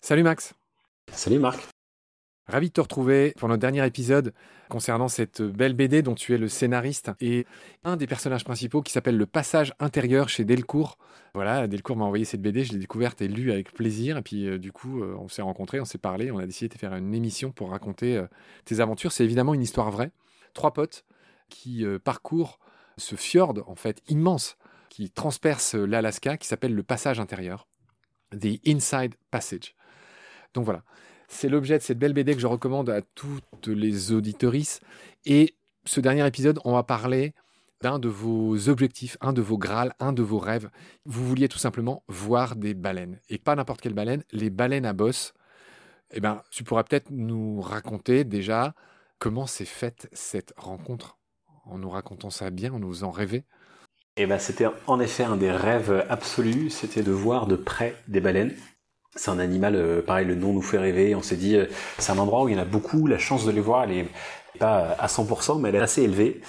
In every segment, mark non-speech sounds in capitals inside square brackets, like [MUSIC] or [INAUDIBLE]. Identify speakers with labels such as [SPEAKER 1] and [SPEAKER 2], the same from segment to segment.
[SPEAKER 1] Salut Max.
[SPEAKER 2] Salut Marc.
[SPEAKER 1] Ravi de te retrouver pour notre dernier épisode concernant cette belle BD dont tu es le scénariste et un des personnages principaux qui s'appelle Le Passage intérieur chez Delcourt. Voilà, Delcourt m'a envoyé cette BD, je l'ai découverte et lue avec plaisir. Et puis, euh, du coup, euh, on s'est rencontrés, on s'est parlé, on a décidé de faire une émission pour raconter euh, tes aventures. C'est évidemment une histoire vraie. Trois potes qui parcourent ce fjord, en fait, immense, qui transperce l'Alaska, qui s'appelle le Passage intérieur. The Inside Passage. Donc voilà, c'est l'objet de cette belle BD que je recommande à toutes les auditorices. Et ce dernier épisode, on va parler d'un de vos objectifs, un de vos grâles, un de vos rêves. Vous vouliez tout simplement voir des baleines. Et pas n'importe quelle baleine, les baleines à bosse. Eh bien, tu pourras peut-être nous raconter déjà comment s'est faite cette rencontre en nous racontant ça bien, en nous en rêver.
[SPEAKER 2] Eh ben, c'était en effet un des rêves absolus, c'était de voir de près des baleines. C'est un animal, euh, pareil, le nom nous fait rêver. On s'est dit, euh, c'est un endroit où il y en a beaucoup. La chance de les voir, elle est pas à 100%, mais elle est assez élevée.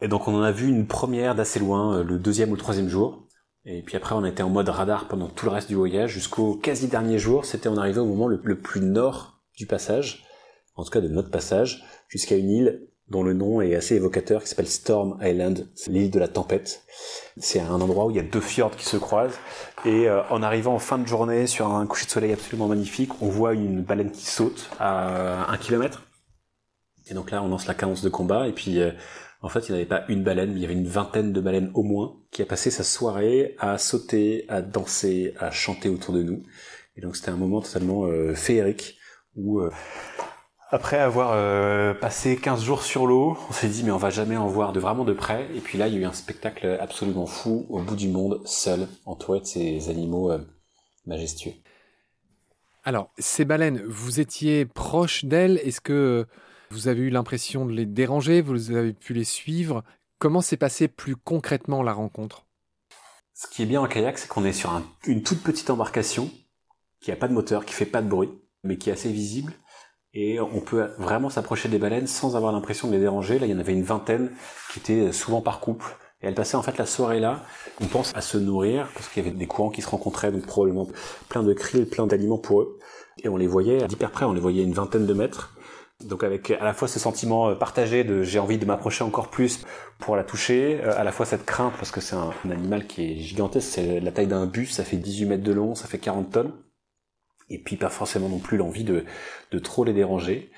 [SPEAKER 2] Et donc on en a vu une première d'assez loin, euh, le deuxième ou le troisième jour. Et puis après, on été en mode radar pendant tout le reste du voyage, jusqu'au quasi dernier jour. C'était on arrivait au moment le, plus nord du passage, en tout cas de notre passage, jusqu'à une île dont le nom est assez évocateur, qui s'appelle Storm Island, l'île de la tempête. C'est un endroit où il y a deux fjords qui se croisent. Et euh, en arrivant en fin de journée sur un coucher de soleil absolument magnifique, on voit une baleine qui saute à un kilomètre. Et donc là, on lance la cadence de combat. Et puis, euh, en fait, il n'y avait pas une baleine, mais il y avait une vingtaine de baleines au moins, qui a passé sa soirée à sauter, à danser, à chanter autour de nous. Et donc c'était un moment totalement euh, féerique où après avoir euh, passé 15 jours sur l'eau, on s'est dit mais on va jamais en voir de vraiment de près. Et puis là, il y a eu un spectacle absolument fou au bout du monde, seul, entouré de ces animaux euh, majestueux.
[SPEAKER 1] Alors, ces baleines, vous étiez proche d'elles. Est-ce que vous avez eu l'impression de les déranger? Vous avez pu les suivre? Comment s'est passée plus concrètement la rencontre?
[SPEAKER 2] Ce qui est bien en kayak, c'est qu'on est sur une toute petite embarcation qui n'a pas de moteur, qui fait pas de bruit, mais qui est assez visible et on peut vraiment s'approcher des baleines sans avoir l'impression de les déranger. Là, il y en avait une vingtaine qui étaient souvent par couple. Et elles passaient en fait la soirée là. On pense à se nourrir parce qu'il y avait des courants qui se rencontraient, donc probablement plein de krill, plein d'aliments pour eux. Et on les voyait d'hyper près, on les voyait une vingtaine de mètres. Donc avec à la fois ce sentiment euh, partagé de j'ai envie de m'approcher encore plus pour la toucher, euh, à la fois cette crainte parce que c'est un, un, animal qui est gigantesque, c'est la taille d'un bus, ça fait 18 mètres de long, ça fait 40 tonnes et puis pas forcément non plus l'envie de, de trop les déranger.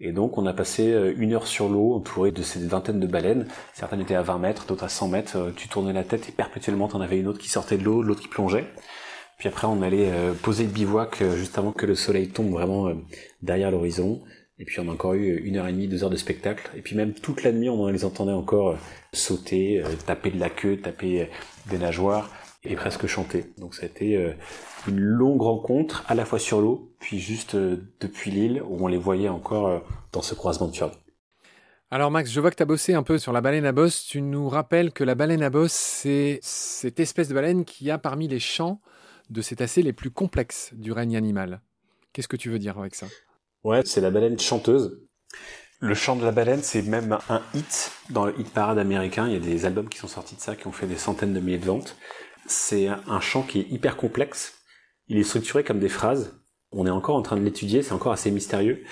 [SPEAKER 2] Et donc on a passé euh, une heure sur l'eau entouré de ces vingtaines de baleines. Certaines étaient à 20 mètres, d'autres à 100 mètres. Euh, tu tournais la tête et perpétuellement en avais une autre qui sortait de l'eau, l'autre qui plongeait. Puis après on allait euh, poser le bivouac juste avant que le soleil tombe vraiment derrière l'horizon. Et puis on a encore eu une heure et demie, deux heures de spectacle. Et puis même toute la nuit on les entendait encore sauter, taper de la queue, taper des nageoires et presque chanter. Donc ça a été euh, une longue rencontre, à la fois sur l'eau, puis juste euh, depuis l'île, où on les voyait encore euh, dans ce croisement de fjord.
[SPEAKER 1] Alors Max, je vois que tu as bossé un peu sur la baleine à bosse. Tu nous rappelles que la baleine à bosse, c'est cette espèce de baleine qui a parmi les champs de cétacés les plus complexes du règne animal. Qu'est-ce que tu veux dire avec ça?
[SPEAKER 2] Ouais, c'est la baleine chanteuse. Le chant de la baleine, c'est même un hit dans le hit parade américain. Il y a des albums qui sont sortis de ça, qui ont fait des centaines de milliers de ventes c'est un chant qui est hyper complexe. Il est structuré comme des phrases. On est encore en train de l'étudier, c'est encore assez mystérieux.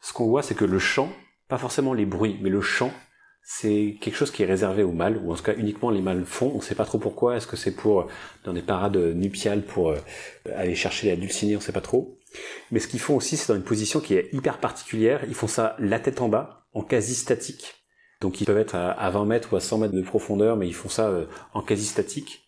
[SPEAKER 2] Ce qu'on voit, c'est que le chant, pas forcément les bruits, mais le chant, c'est quelque chose qui est réservé aux mâles, ou en tout cas uniquement les mâles font. On ne sait pas trop pourquoi. Est-ce que c'est pour dans des parades nuptiales pour euh, aller chercher la dulcinée On sait pas trop. Mais ce qu'ils font aussi, c'est dans une position qui est hyper particulière. Ils font ça la tête en bas, en quasi statique. Donc ils peuvent être à 20 mètres ou à 100 mètres de profondeur, mais ils font ça euh, en quasi statique.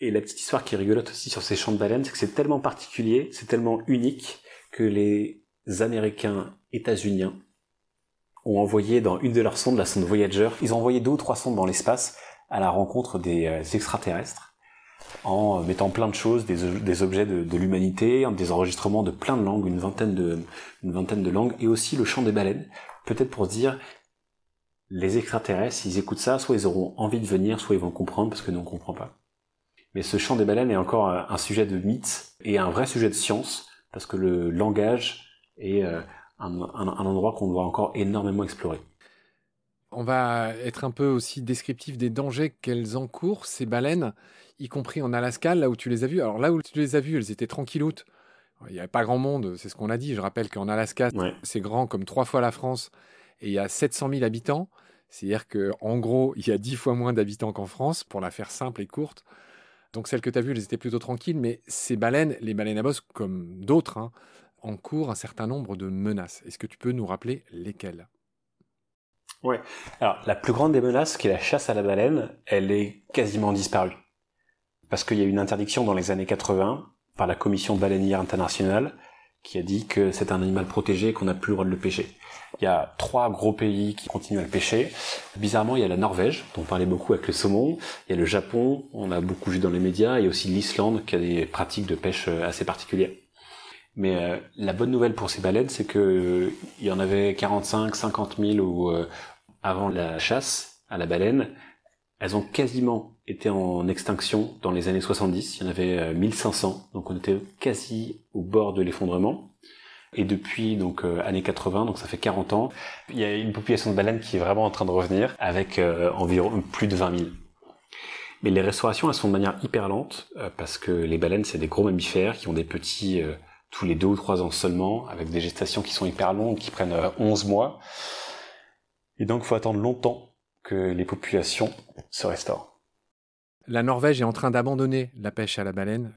[SPEAKER 2] Et la petite histoire qui rigolote aussi sur ces champs de baleines, c'est que c'est tellement particulier, c'est tellement unique que les Américains états-uniens ont envoyé dans une de leurs sondes, la sonde Voyager, ils ont envoyé deux ou trois sondes dans l'espace à la rencontre des euh, extraterrestres en mettant plein de choses, des, objets de, l'humanité, des enregistrements de plein de langues, une vingtaine de, une vingtaine de langues, et aussi le chant des baleines, peut-être pour dire les extraterrestres, s'ils écoutent ça, soit ils auront envie de venir, soit ils vont comprendre parce que nous on comprend pas. Mais ce chant des baleines est encore un sujet de mythe et un vrai sujet de science, parce que le langage est euh, un, endroit qu'on doit encore énormément explorer.
[SPEAKER 1] On va être un peu aussi descriptif des dangers qu'elles encourent, ces baleines, y compris en Alaska, là où tu les as vues. Alors là où tu les as vues, elles étaient tranquilloutes. Il n'y avait pas grand monde, c'est ce qu'on a dit. Je rappelle qu'en Alaska, c'est grand comme trois fois la France et il y a 700 000 habitants. C'est-à-dire qu'en gros, il y a dix fois moins d'habitants qu'en France, pour la faire simple et courte. Donc celles que tu as vues, elles étaient plutôt tranquilles, mais ces baleines, les baleines à bosse, comme d'autres, hein, encourent un certain nombre de menaces. Est-ce que tu peux nous rappeler lesquelles?
[SPEAKER 2] Ouais. Alors la plus grande des menaces, qui est la chasse à la baleine, elle est quasiment disparue. Parce qu'il y a eu une interdiction dans les années 80 par la Commission baleinière internationale qui a dit que c'est un animal protégé et qu'on n'a plus le droit de le pêcher. Il y a trois gros pays qui continuent à le pêcher. Bizarrement, il y a la Norvège, dont on parlait beaucoup avec le saumon. Il y a le Japon, on a beaucoup vu dans les médias. A aussi l'Islande, qui a des pratiques de pêche euh, assez particulières. Mais euh, la bonne nouvelle pour ces baleines, c'est que euh, il y en avait 45, 50 000 ou avant la chasse à la baleine. Elles ont quasiment été en extinction dans les années 70. Il y en avait 1500, donc on était quasi au bord de l'effondrement. Et depuis donc euh, années 80, donc ça fait 40 ans, il y a une population de baleines qui est vraiment en train de revenir avec euh, environ plus de 20 000. Mais les restaurations, elles sont de manière hyper lente euh, parce que les baleines, c'est des gros mammifères qui ont des petits tous les deux ou trois ans seulement, avec des gestations qui sont hyper longues, qui prennent 11 mois. Et donc, il faut attendre longtemps que les populations se restaurent.
[SPEAKER 1] La Norvège est en train d'abandonner la pêche à la baleine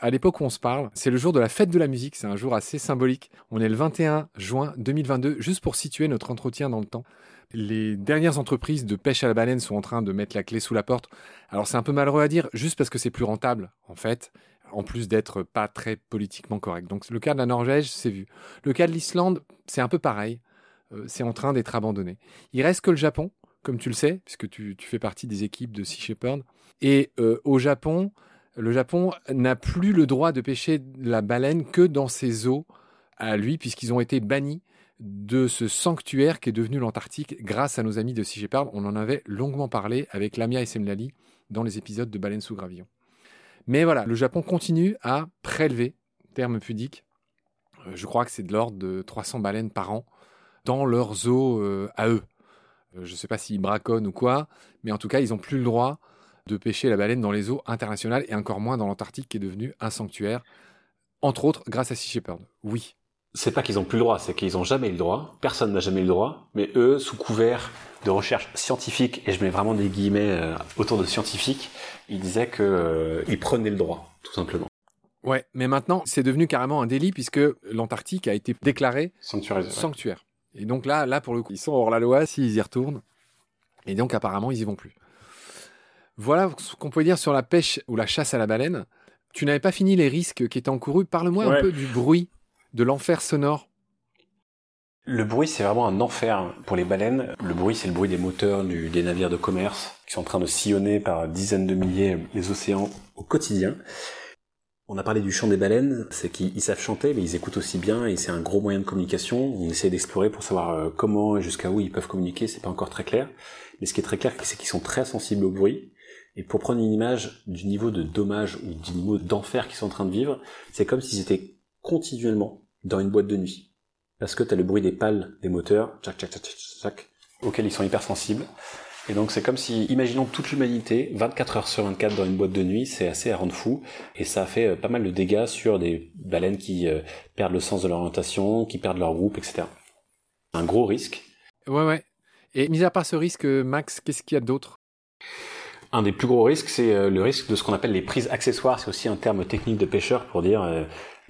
[SPEAKER 1] à l'époque où on se parle, c'est le jour de la fête de la musique. C'est un jour assez symbolique. On est le 21 juin 2022, juste pour situer notre entretien dans le temps. Les dernières entreprises de pêche à la baleine sont en train de mettre la clé sous la porte. Alors c'est un peu malheureux à dire, juste parce que c'est plus rentable, en fait, en plus d'être pas très politiquement correct. Donc le cas de la Norvège, c'est vu. Le cas de l'Islande, c'est un peu pareil. Euh, c'est en train d'être abandonné. Il reste que le Japon, comme tu le sais, puisque tu, fais partie des équipes de Sea Shepherd. Et euh, au Japon, le Japon n'a plus le droit de pêcher la baleine que dans ses eaux à lui, puisqu'ils ont été bannis de ce sanctuaire qui est devenu l'Antarctique grâce à nos amis de Sea On en avait longuement parlé avec Lamia et Semlali dans les épisodes de Baleine sous gravillon. Mais voilà, le Japon continue à prélever, terme pudique, euh, je crois que c'est de l'ordre de 300 baleines par an dans leurs eaux euh, à eux. Euh, je ne sais pas s'ils braconnent ou quoi, mais en tout cas, ils n'ont plus le droit de pêcher la baleine dans les eaux internationales et encore moins dans l'Antarctique qui est devenu un sanctuaire, entre autres grâce à Sea Shepherd. Oui.
[SPEAKER 2] C'est pas qu'ils ont plus le droit, c'est qu'ils n'ont jamais eu le droit. Personne n'a jamais eu le droit. Mais eux, sous couvert de recherche scientifique, et je mets vraiment des guillemets euh, autour de scientifique, ils disaient qu'ils euh, prenaient le droit, tout simplement.
[SPEAKER 1] Ouais, mais maintenant, c'est devenu carrément un délit puisque l'Antarctique a été déclaré sanctuaire. Et donc là, là, pour le coup, ils sont hors la loi s'ils y retournent. Et donc, apparemment, ils y vont plus. Voilà ce qu'on peut dire sur la pêche ou la chasse à la baleine. Tu n'avais pas fini les risques qui étaient encourus. Parle-moi un peu du bruit, de l'enfer sonore.
[SPEAKER 2] Le bruit, c'est vraiment un enfer pour les baleines. Le bruit, c'est le bruit des moteurs des navires de commerce qui sont en train de sillonner par dizaines de milliers les océans au quotidien. On a parlé du chant des baleines, c'est qu'ils savent chanter, mais ils écoutent aussi bien, et c'est un gros moyen de communication. On essaie d'explorer pour savoir euh, comment et jusqu'à où ils peuvent communiquer, c'est pas encore très clair. Mais ce qui est très clair, c'est qu'ils sont très sensibles au bruit, et pour prendre une image du niveau de dommage ou du niveau d'enfer qu'ils sont en train de vivre, c'est comme s'ils étaient continuellement dans une boîte de nuit. Parce que tu as le bruit des pales des moteurs, tchac, tchac, tchac, tchac, auxquels ils sont hyper sensibles. Et donc c'est comme si, imaginons toute l'humanité, 24 heures sur 24 dans une boîte de nuit, c'est assez à rendre fou. Et ça a fait euh, pas mal de dégâts sur des baleines qui euh, perdent le sens de leur orientation, qui perdent leur groupe, etc. Un gros risque.
[SPEAKER 1] Ouais, ouais. Et mis à part ce risque, Max, qu'est-ce qu'il y a d'autre?
[SPEAKER 2] Un des plus gros risques, c'est euh, le risque de ce qu'on appelle les prises accessoires. C'est aussi un terme technique de pêcheur pour dire euh,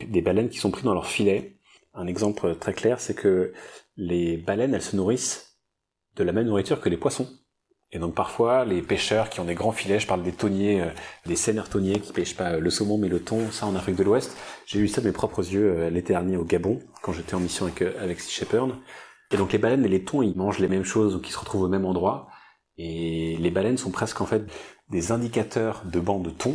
[SPEAKER 2] des baleines qui sont prises dans leur filet. Un exemple très clair, c'est que les baleines, elles se nourrissent de la même nourriture que les poissons. Et donc parfois, les pêcheurs qui ont des grands filets, je parle des tonniers, euh, des seineurs tonniers qui pêchent pas le saumon mais le thon, ça en Afrique de l'Ouest. J'ai vu ça de mes propres yeux l'été dernier au Gabon, quand j'étais en mission avec, avec Sea Shepherd. Et donc les baleines et les thons, ils mangent les mêmes choses, donc ils se retrouvent au même endroit. Et les baleines sont presque en fait des indicateurs de bancs de thon.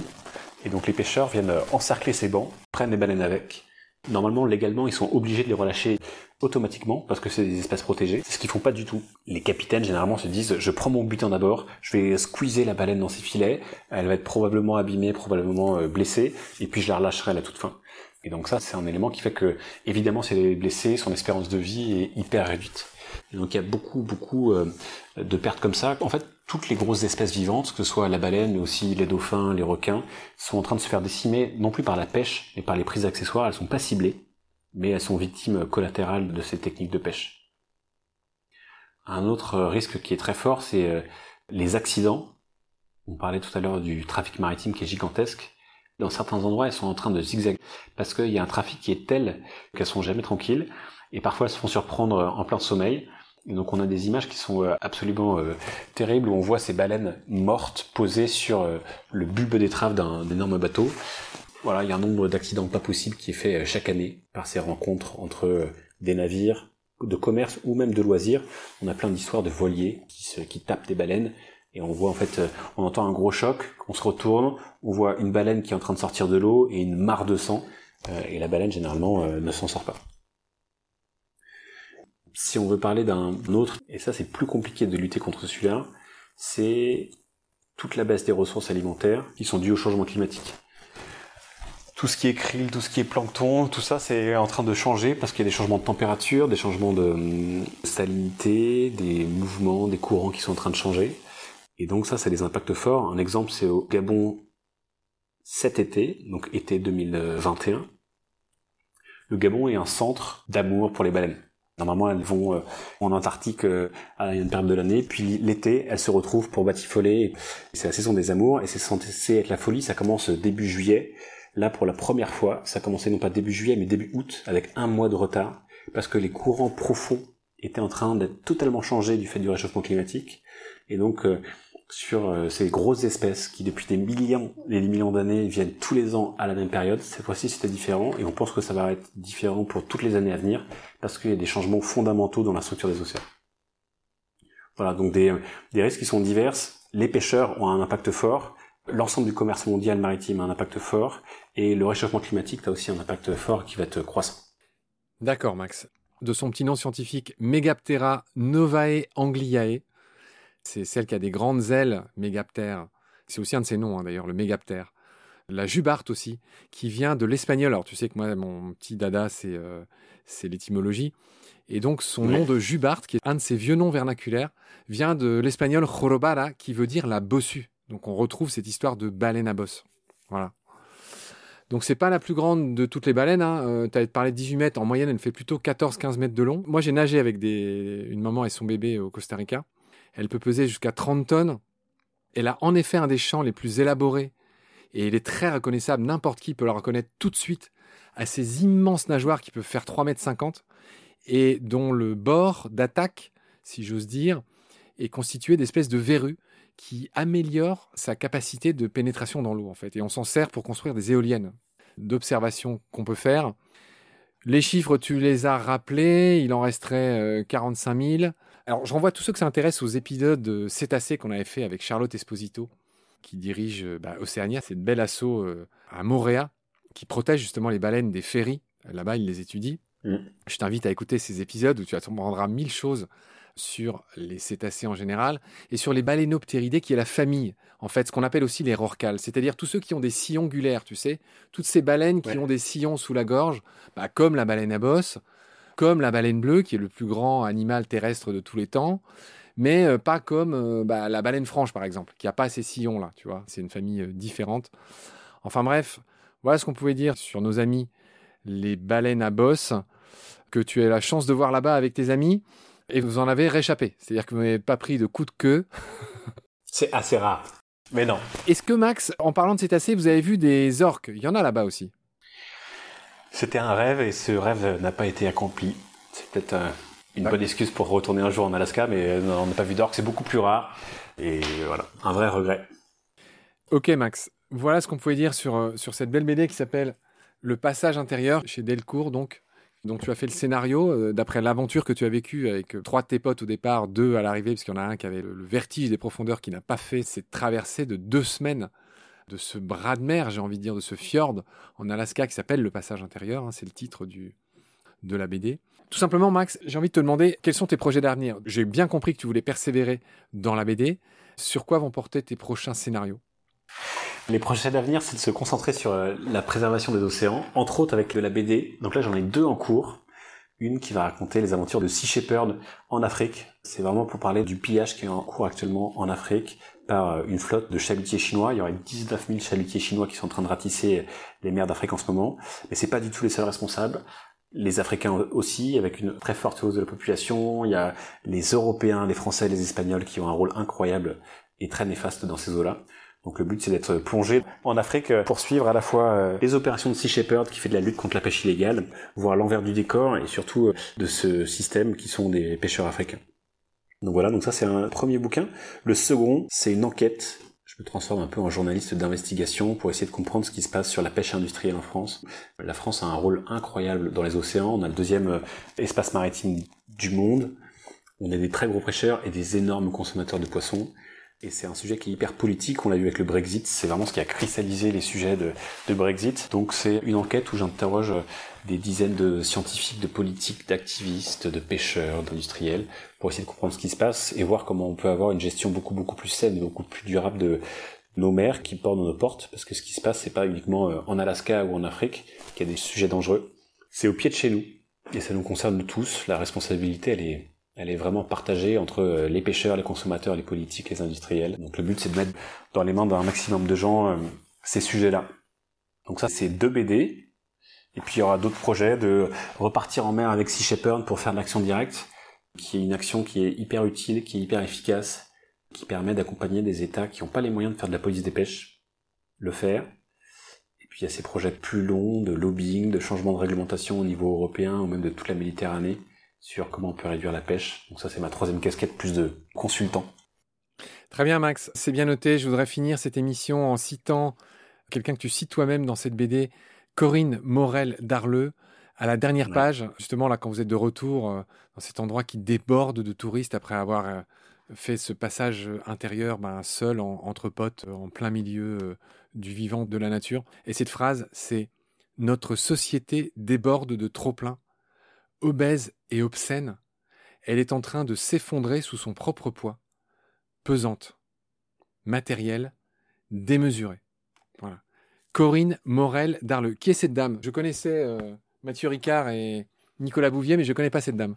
[SPEAKER 2] Et donc les pêcheurs viennent encercler ces bancs, prennent les baleines avec. Normalement, légalement, ils sont obligés de les relâcher automatiquement parce que c'est des espèces protégées. C'est ce qu'ils font pas du tout. Les capitaines généralement se disent je prends mon butin d'abord, je vais squeezer la baleine dans ses filets, elle va être probablement abîmée, probablement euh, blessée, et puis je la relâcherai à la toute fin. Et donc ça, c'est un élément qui fait que, évidemment, si elle est blessée, son espérance de vie est hyper réduite. donc il y a beaucoup, beaucoup euh, de pertes comme ça. En fait, toutes les grosses espèces vivantes, que ce soit la baleine, mais aussi les dauphins, les requins, sont en train de se faire décimer non plus par la pêche, mais par les prises accessoires. Elles sont pas ciblées, mais elles sont victimes collatérales de ces techniques de pêche. Un autre risque qui est très fort, c'est euh, les accidents. On parlait tout à l'heure du trafic maritime qui est gigantesque. Dans certains endroits, elles sont en train de zigzaguer parce qu'il y a un trafic qui est tel qu'elles sont jamais tranquilles et parfois elles se font surprendre en plein sommeil. Donc on a des images qui sont euh, absolument euh, terribles où on voit ces baleines mortes posées sur euh, le bulbe d'étrave d'un énorme bateau. Voilà, il y a un nombre d'accidents pas possibles qui est fait chaque année par ces rencontres entre des navires de commerce ou même de loisirs. On a plein d'histoires de voiliers qui, se, qui tapent des baleines et on voit en fait, on entend un gros choc, on se retourne, on voit une baleine qui est en train de sortir de l'eau et une mare de sang, et la baleine généralement ne s'en sort pas. Si on veut parler d'un autre, et ça c'est plus compliqué de lutter contre celui-là, c'est toute la baisse des ressources alimentaires qui sont dues au changement climatique. Tout ce qui est krill, tout ce qui est plancton, tout ça c'est en train de changer parce qu'il y a des changements de température, des changements de hum, salinité, des mouvements, des courants qui sont en train de changer. Et donc ça, ça a des impacts forts. Un exemple, c'est au Gabon cet été, donc été 2021. Le Gabon est un centre d'amour pour les baleines. Normalement, elles vont euh, en Antarctique euh, à une période de l'année, puis l'été, elles se retrouvent pour batifoler. C'est la saison des amours, et c'est censé être la folie. Ça commence début juillet. Là, pour la première fois, ça commençait non pas début juillet, mais début août, avec un mois de retard, parce que les courants profonds étaient en train d'être totalement changés du fait du réchauffement climatique. Et donc, euh, sur euh, ces grosses espèces qui depuis des millions et des millions d'années viennent tous les ans à la même période. Cette fois-ci c'était différent et on pense que ça va être différent pour toutes les années à venir parce qu'il y a des changements fondamentaux dans la structure des océans. Voilà, donc des, des risques qui sont divers. Les pêcheurs ont un impact fort, l'ensemble du commerce mondial maritime a un impact fort et le réchauffement climatique a aussi un impact fort qui va être croissant.
[SPEAKER 1] D'accord Max. De son petit nom scientifique Megaptera novae angliae, c'est celle qui a des grandes ailes, mégaptères. C'est aussi un de ses noms, hein, d'ailleurs, le mégaptère. La jubarte aussi, qui vient de l'espagnol. Alors, tu sais que moi, mon petit dada, c'est euh, l'étymologie. Et donc, son nom de jubarte, qui est un de ses vieux noms vernaculaires, vient de l'espagnol jorobara, qui veut dire la bossue. Donc, on retrouve cette histoire de baleine à bosse. Voilà. Donc c'est pas la plus grande de toutes les baleines. Hein. Euh, tu as parlé de 18 mètres. En moyenne, elle fait plutôt 14-15 mètres de long. Moi, j'ai nagé avec des... une maman et son bébé au Costa Rica. Elle peut peser jusqu'à 30 tonnes. Elle a en effet un des champs les plus élaborés et elle est très reconnaissable. N'importe qui peut la reconnaître tout de suite à ces immenses nageoires qui peuvent faire 3 mètres 50 et dont le bord d'attaque, si j'ose dire, est constitué d'espèces de verrues qui améliorent sa capacité de pénétration dans l'eau en fait. Et on s'en sert pour construire des éoliennes. D'observation qu'on peut faire. Les chiffres, tu les as rappelés, il en resterait 45 euh, 000. Alors, je renvoie tous ceux qui s'intéressent aux épisodes de cétacés qu'on avait fait avec Charlotte Esposito, qui dirige euh, bah, Océania, c'est une belle assaut euh, à Moréa, qui protège justement les baleines des ferries. Là-bas, il les étudie. Mm. Je t'invite à écouter ces épisodes où tu apprendras mille choses sur les cétacés en général et sur les balénoptéridés qui est la famille, en fait, ce qu'on appelle aussi les rorquals, c'est-à-dire tous ceux qui ont des sillons gulaires, tu sais, toutes ces baleines qui ont des sillons sous la gorge, bah, comme la baleine à bosse, comme la baleine bleue, qui est le plus grand animal terrestre de tous les temps, mais euh, pas comme euh, bah, la baleine franche, par exemple, qui n'a pas ces sillons-là, tu vois. C'est une famille euh, différente. Enfin bref, voilà ce qu'on pouvait dire sur nos amis, les baleines à bosse, que tu as la chance de voir là-bas avec tes amis, et vous en avez réchappé. C'est-à-dire que vous n'avez pas pris de coup de queue. [LAUGHS]
[SPEAKER 2] C'est assez rare. Mais non.
[SPEAKER 1] Est-ce que Max, en parlant de cétacés, vous avez vu des orques? Il y en a là-bas aussi.
[SPEAKER 2] C'était un rêve et ce rêve n'a pas été accompli. C'est peut-être euh, une bonne excuse pour retourner un jour en Alaska, mais euh, on n'a pas vu d'orques, c'est beaucoup plus rare. Et voilà, un vrai regret.
[SPEAKER 1] Ok Max, voilà ce qu'on pouvait dire sur, euh, sur cette belle BD qui s'appelle Le passage intérieur chez Delcourt. Donc, donc tu as fait le scénario d'après l'aventure que tu as vécue avec trois de tes potes au départ, deux à l'arrivée, parce qu'il y en a un qui avait le vertige des profondeurs qui n'a pas fait cette traversée de deux semaines de ce bras de mer, j'ai envie de dire, de ce fjord en Alaska qui s'appelle Le Passage intérieur. Hein, c'est le titre du, de la BD. Tout simplement, Max, j'ai envie de te demander quels sont tes projets d'avenir? J'ai bien compris que tu voulais persévérer dans la BD. Sur quoi vont porter tes prochains scénarios?
[SPEAKER 2] Les projets d'avenir, c'est de se concentrer sur euh, la préservation des océans, entre autres avec la BD. Donc là, j'en ai deux en cours. Une qui va raconter les aventures de Sea Shepherd en Afrique. C'est vraiment pour parler du pillage qui est en cours actuellement en Afrique par euh, une flotte de chalutiers chinois. Il y aurait 19 000 chalutiers chinois qui sont en train de ratisser les mers d'Afrique en ce moment. Mais c'est pas du tout les seuls responsables. Les Africains aussi, avec une très forte hausse de la population. Il y a les Européens, les Français, les Espagnols qui ont un rôle incroyable et très néfaste dans ces eaux-là. Donc le but c'est d'être plongé en Afrique pour suivre à la fois euh, les opérations de Sea Shepherd qui fait de la lutte contre la pêche illégale, voir l'envers du décor et surtout euh, de ce système qui sont des pêcheurs africains. Donc voilà, donc ça c'est un premier bouquin. Le second, c'est une enquête. Je me transforme un peu en journaliste d'investigation pour essayer de comprendre ce qui se passe sur la pêche industrielle en France. La France a un rôle incroyable dans les océans. On a le deuxième euh, espace maritime du monde. On est des très gros pêcheurs et des énormes consommateurs de poissons. Et c'est un sujet qui est hyper politique, on l'a vu avec le Brexit, c'est vraiment ce qui a cristallisé les sujets de, Brexit. Donc c'est une enquête où j'interroge des dizaines de scientifiques, de politiques, d'activistes, de pêcheurs, d'industriels, pour essayer de comprendre ce qui se passe et voir comment on peut avoir une gestion beaucoup beaucoup plus saine, beaucoup plus durable de nos mers qui portent nos portes, parce que ce qui se passe, c'est pas uniquement euh, en Alaska ou en Afrique qu'il y a des sujets dangereux, c'est au pied de chez nous, et ça nous concerne tous, la responsabilité elle est elle est vraiment partagée entre euh, les pêcheurs, les consommateurs, les politiques, les industriels. Donc le but c'est de mettre dans les mains d'un maximum de gens euh, ces sujets-là. Donc ça c'est deux BD. Et puis il y aura d'autres projets de repartir en mer avec Sea Shepherd pour faire de l'action directe, qui est une action qui est hyper utile, qui est hyper efficace, qui permet d'accompagner des États qui n'ont pas les moyens de faire de la police des pêches, le faire. Et puis il y a ces projets plus longs de lobbying, de changement de réglementation au niveau européen ou même de toute la Méditerranée, sur comment on peut réduire la pêche. Donc ça, c'est ma troisième casquette, plus de consultant.
[SPEAKER 1] Très bien, Max. C'est bien noté. Je voudrais finir cette émission en citant quelqu'un que tu cites toi-même dans cette BD, Corinne Morel d'Arleux. À la dernière page, justement, là, quand vous êtes de retour euh, dans cet endroit qui déborde de touristes après avoir euh, fait ce passage intérieur ben, seul, entre potes, en plein milieu euh, du vivant, de la nature. Et cette phrase, c'est Notre société déborde de trop-plein obèse et obscène, elle est en train de s'effondrer sous son propre poids, pesante, matérielle, démesurée. Voilà. Corinne Morel d'Arleux. Qui est cette dame? Je connaissais euh, Mathieu Ricard et Nicolas Bouvier, mais je ne connais pas cette dame.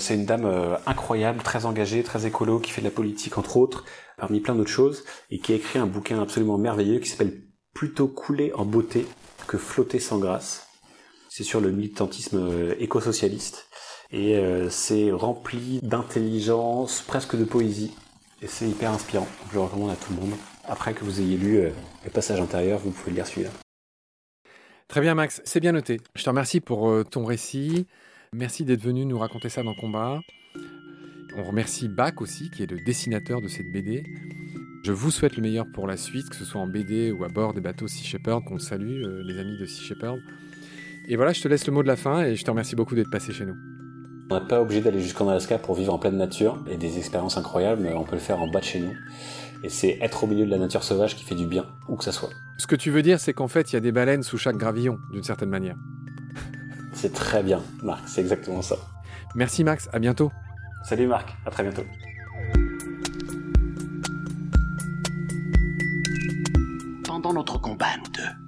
[SPEAKER 2] C'est une dame euh, incroyable, très engagée, très écolo, qui fait de la politique entre autres, parmi plein d'autres choses, et qui a écrit un bouquin absolument merveilleux qui s'appelle Plutôt couler en beauté que flotter sans grâce c'est sur le militantisme euh, éco-socialiste. Et euh, c'est rempli d'intelligence, presque de poésie. Et c'est hyper inspirant. Je le recommande à tout le monde. Après que vous ayez lu euh, le passage intérieur, vous pouvez lire celui-là.
[SPEAKER 1] Très bien Max, c'est bien noté. Je te remercie pour ton récit. Merci d'être venu nous raconter ça dans Combat. On remercie Bach aussi, qui est le dessinateur de cette BD. Je vous souhaite le meilleur pour la suite, que ce soit en BD ou à bord des bateaux Sea Shepherd, qu'on salue, les amis de Sea Shepherd. Et voilà, je te laisse le mot de la fin et je te remercie beaucoup d'être passé chez nous.
[SPEAKER 2] On n'est pas obligé d'aller jusqu'en Alaska pour vivre en pleine nature et des expériences incroyables, mais on peut le faire en bas de chez nous. Et c'est être au milieu de la nature sauvage qui fait du bien, où que ça soit.
[SPEAKER 1] Ce que tu veux dire, c'est qu'en fait, il y a des baleines sous chaque gravillon, d'une certaine manière.
[SPEAKER 2] C'est très bien, Marc, c'est exactement ça.
[SPEAKER 1] Merci Max, à bientôt.
[SPEAKER 2] Salut Marc, à très bientôt.
[SPEAKER 3] Pendant notre combat, nous deux,